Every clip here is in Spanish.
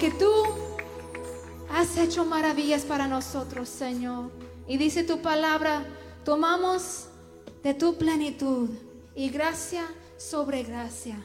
porque tú has hecho maravillas para nosotros, Señor. Y dice tu palabra, tomamos de tu plenitud y gracia sobre gracia.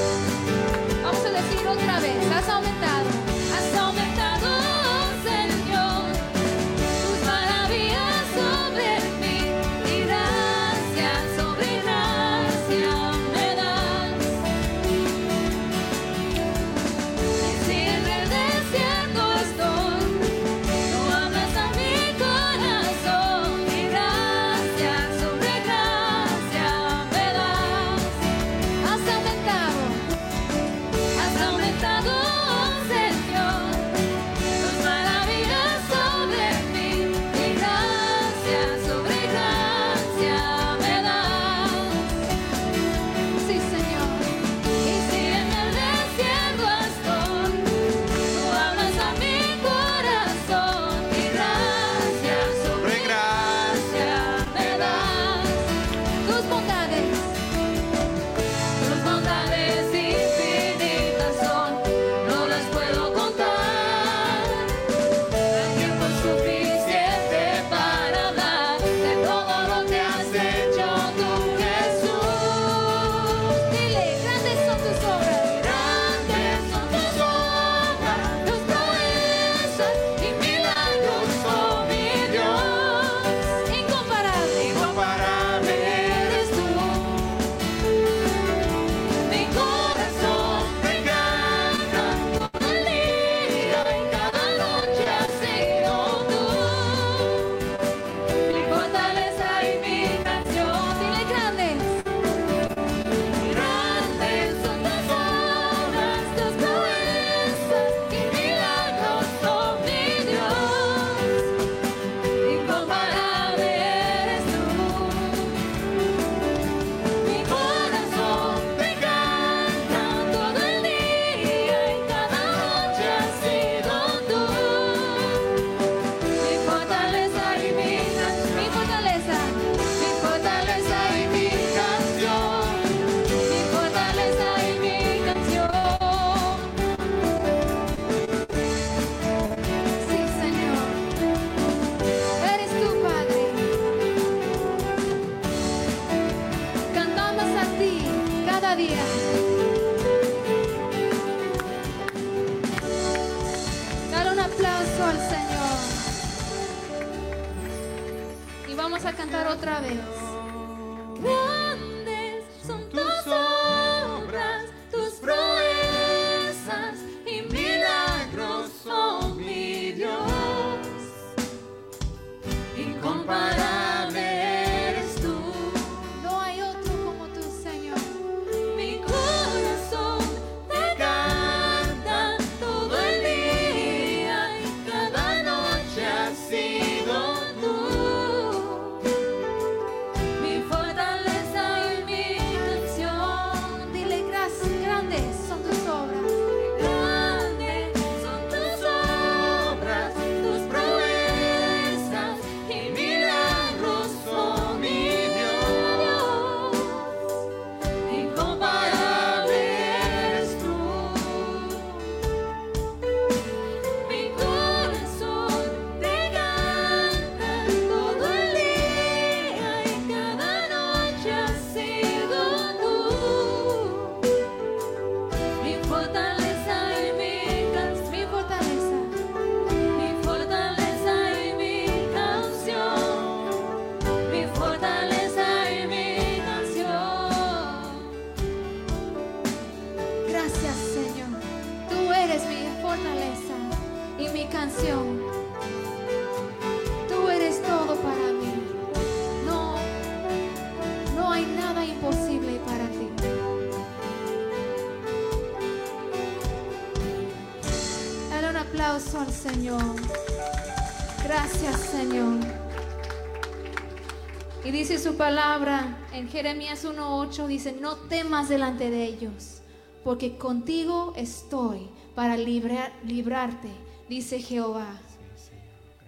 Yeah. vamos a cantar otra vez. dice su palabra en Jeremías 1.8, dice, no temas delante de ellos, porque contigo estoy para librar, librarte, dice Jehová.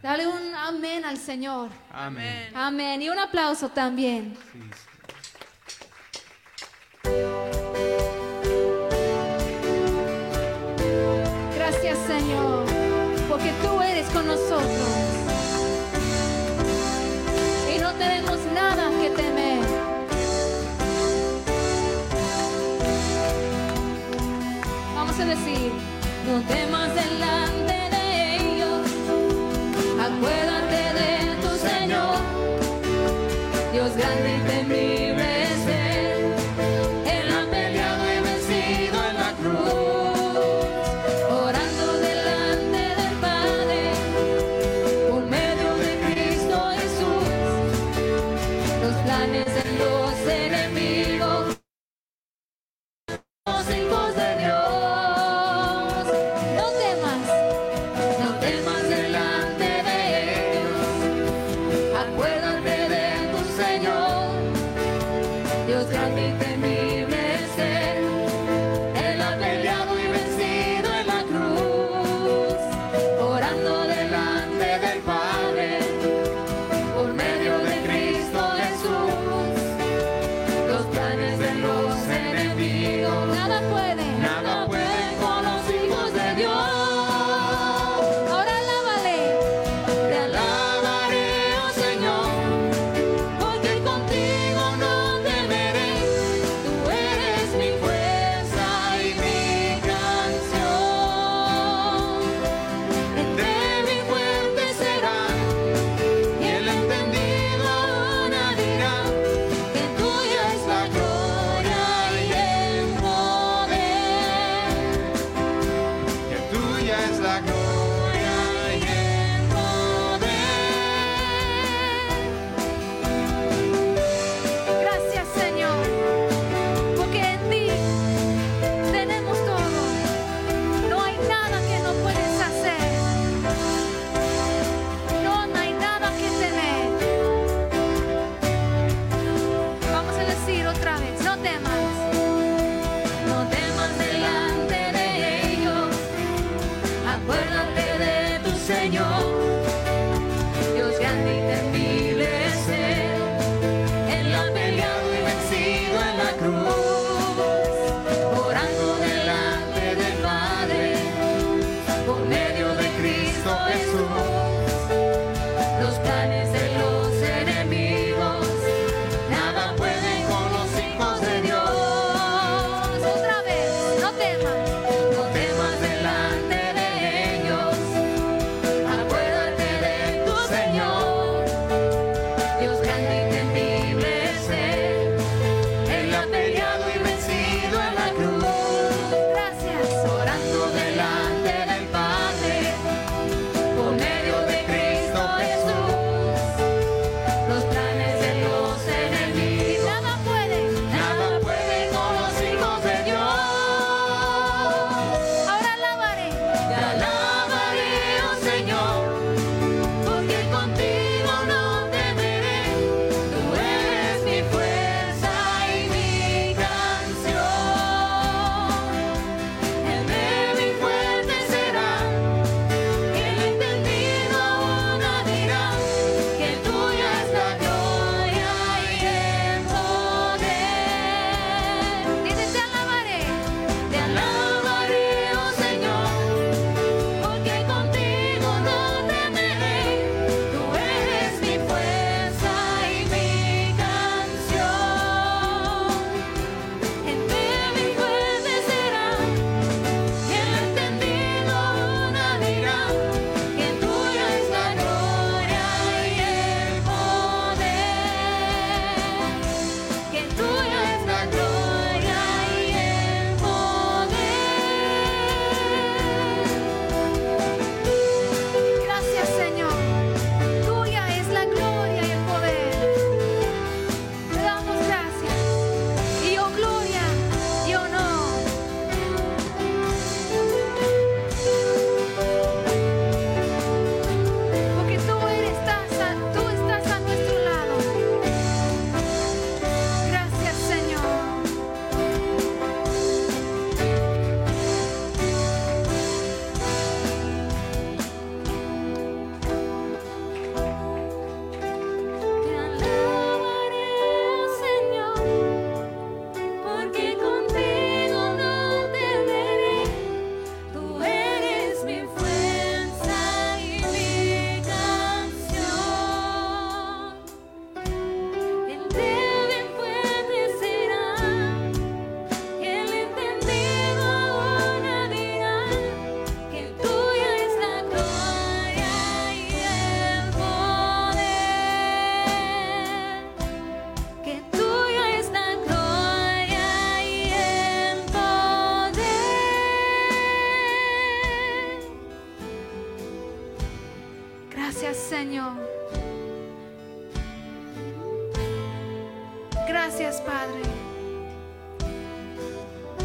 Dale un amén al Señor. Amén. Amén. Y un aplauso también. Gracias Señor, porque tú eres con nosotros. decir, no temas delante de ellos, acuérdate de tu Señor, Dios grande y temible. gracias, Padre.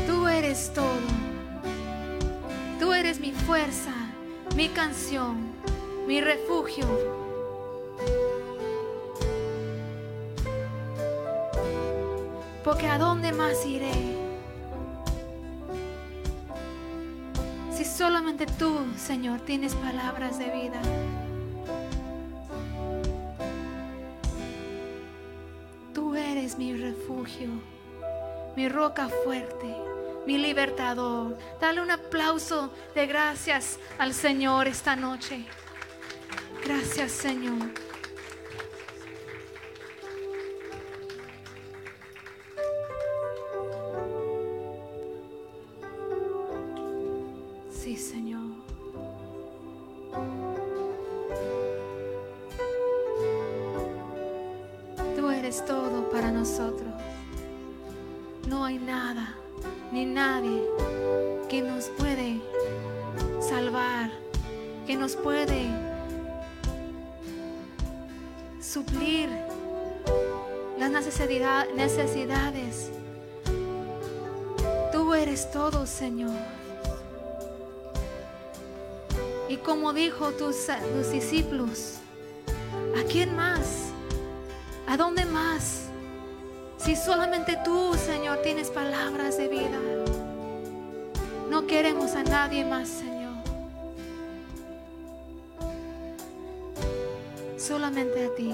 Tú eres todo. Tú eres mi fuerza, mi canción, mi refugio. Porque a dónde más iré? Si solamente tú, Señor, tienes palabras de vida. mi refugio, mi roca fuerte, mi libertador. Dale un aplauso de gracias al Señor esta noche. Gracias, Señor. eres todo, Señor. Y como dijo tus, tus discípulos, ¿a quién más? ¿A dónde más? Si solamente tú, Señor, tienes palabras de vida. No queremos a nadie más, Señor. Solamente a ti.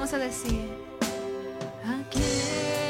Vamos a decir. ¿A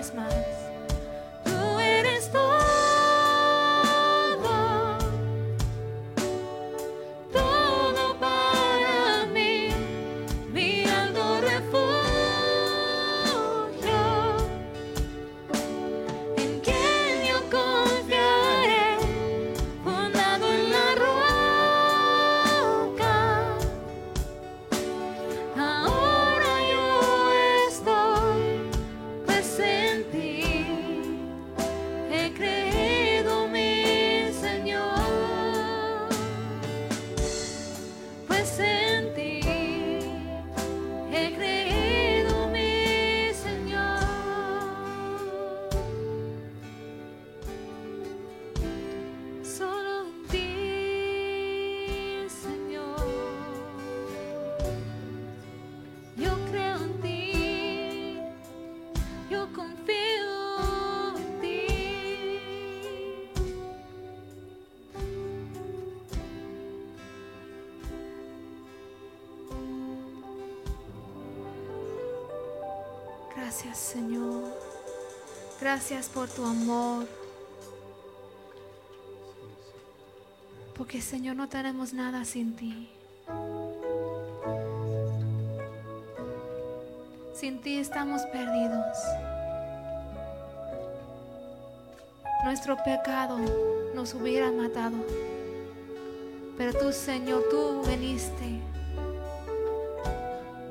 Christmas. Señor. Gracias por tu amor. Porque Señor no tenemos nada sin ti. Sin ti estamos perdidos. Nuestro pecado nos hubiera matado. Pero tú, Señor, tú viniste.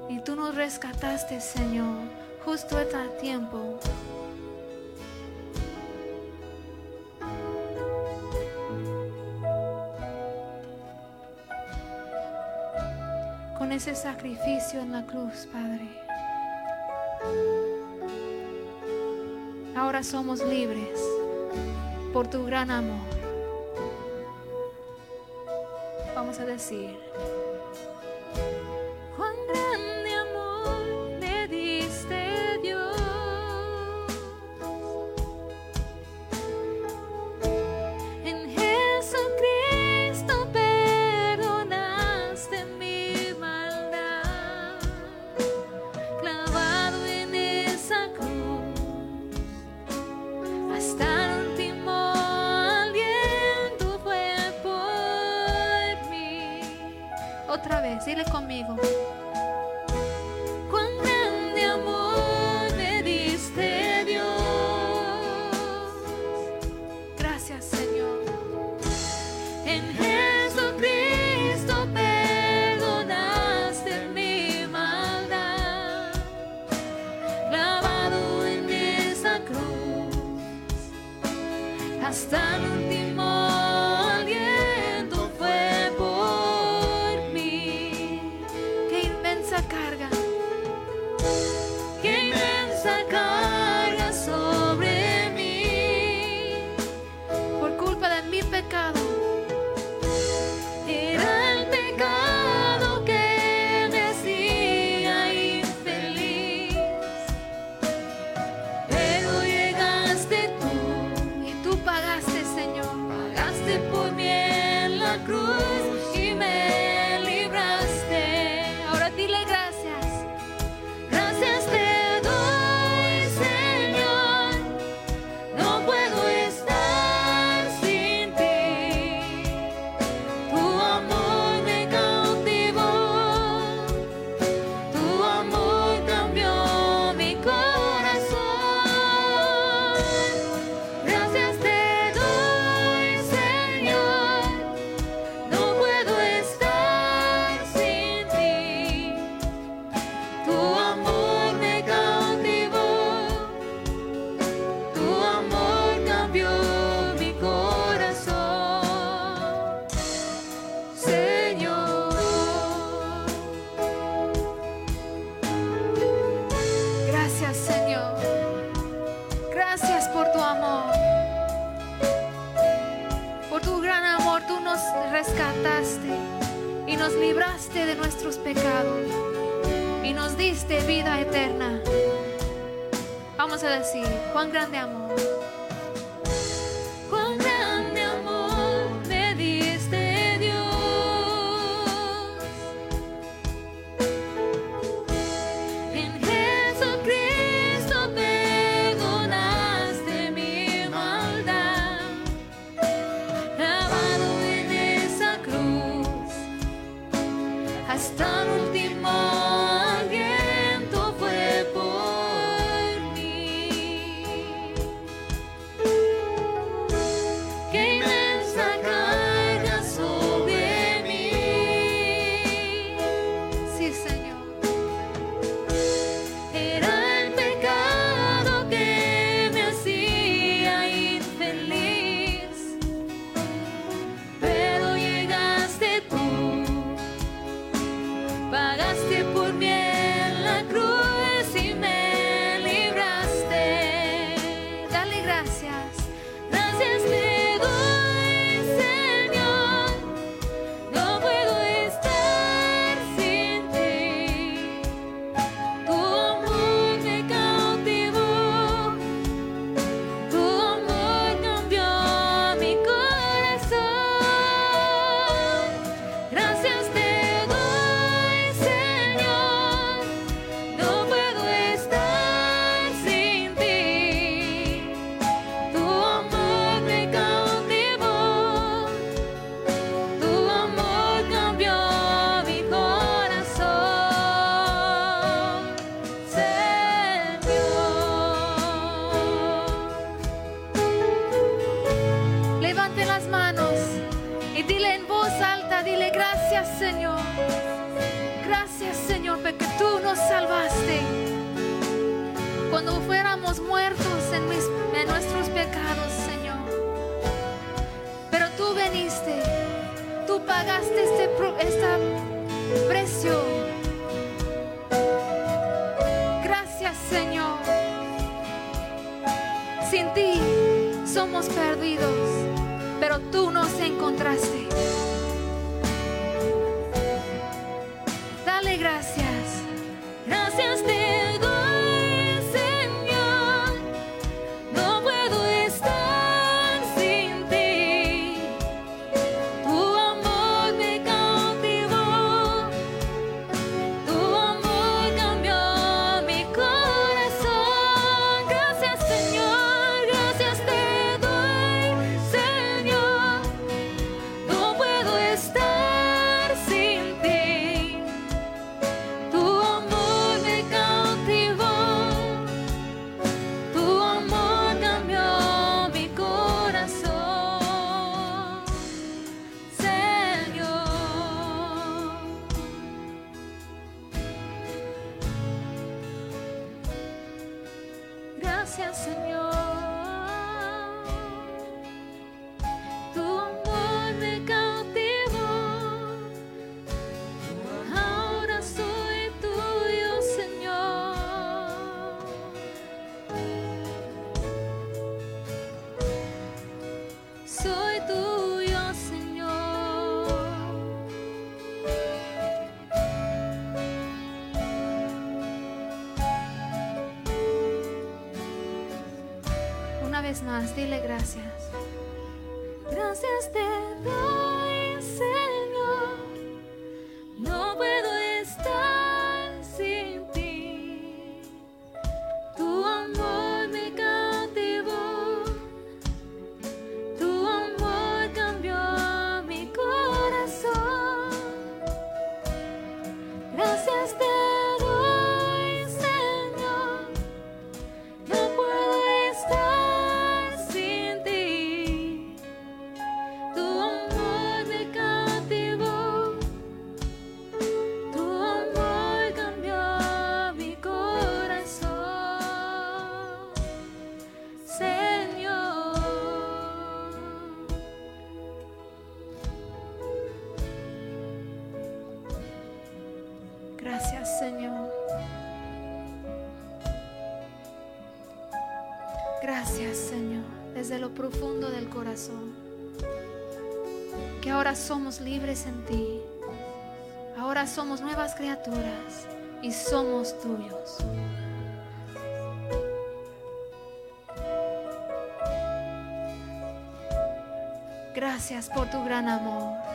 Y tú nos rescataste, Señor justo a tiempo. Con ese sacrificio en la cruz, Padre. Ahora somos libres por tu gran amor. Vamos a decir. decirles conmigo. Dile gracias Señor. Gracias Señor porque tú nos salvaste. Cuando fuéramos muertos en, nuestros pecados, Señor. Pero tú veniste, tú pagaste este precio. Gracias Señor. Sin ti somos perdidos, pero tú nos encontraste. Gracias, Señor. Vez más, dile gracias. Gracias Que ahora somos libres en ti. Ahora somos nuevas criaturas y somos tuyos. Gracias por tu gran amor.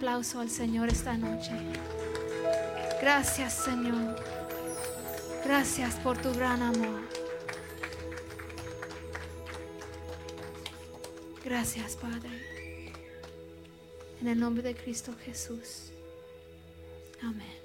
Aplauso al Señor esta noche. Gracias, Señor. Gracias por tu gran amor. Gracias, Padre. En el nombre de Cristo Jesús. Amén.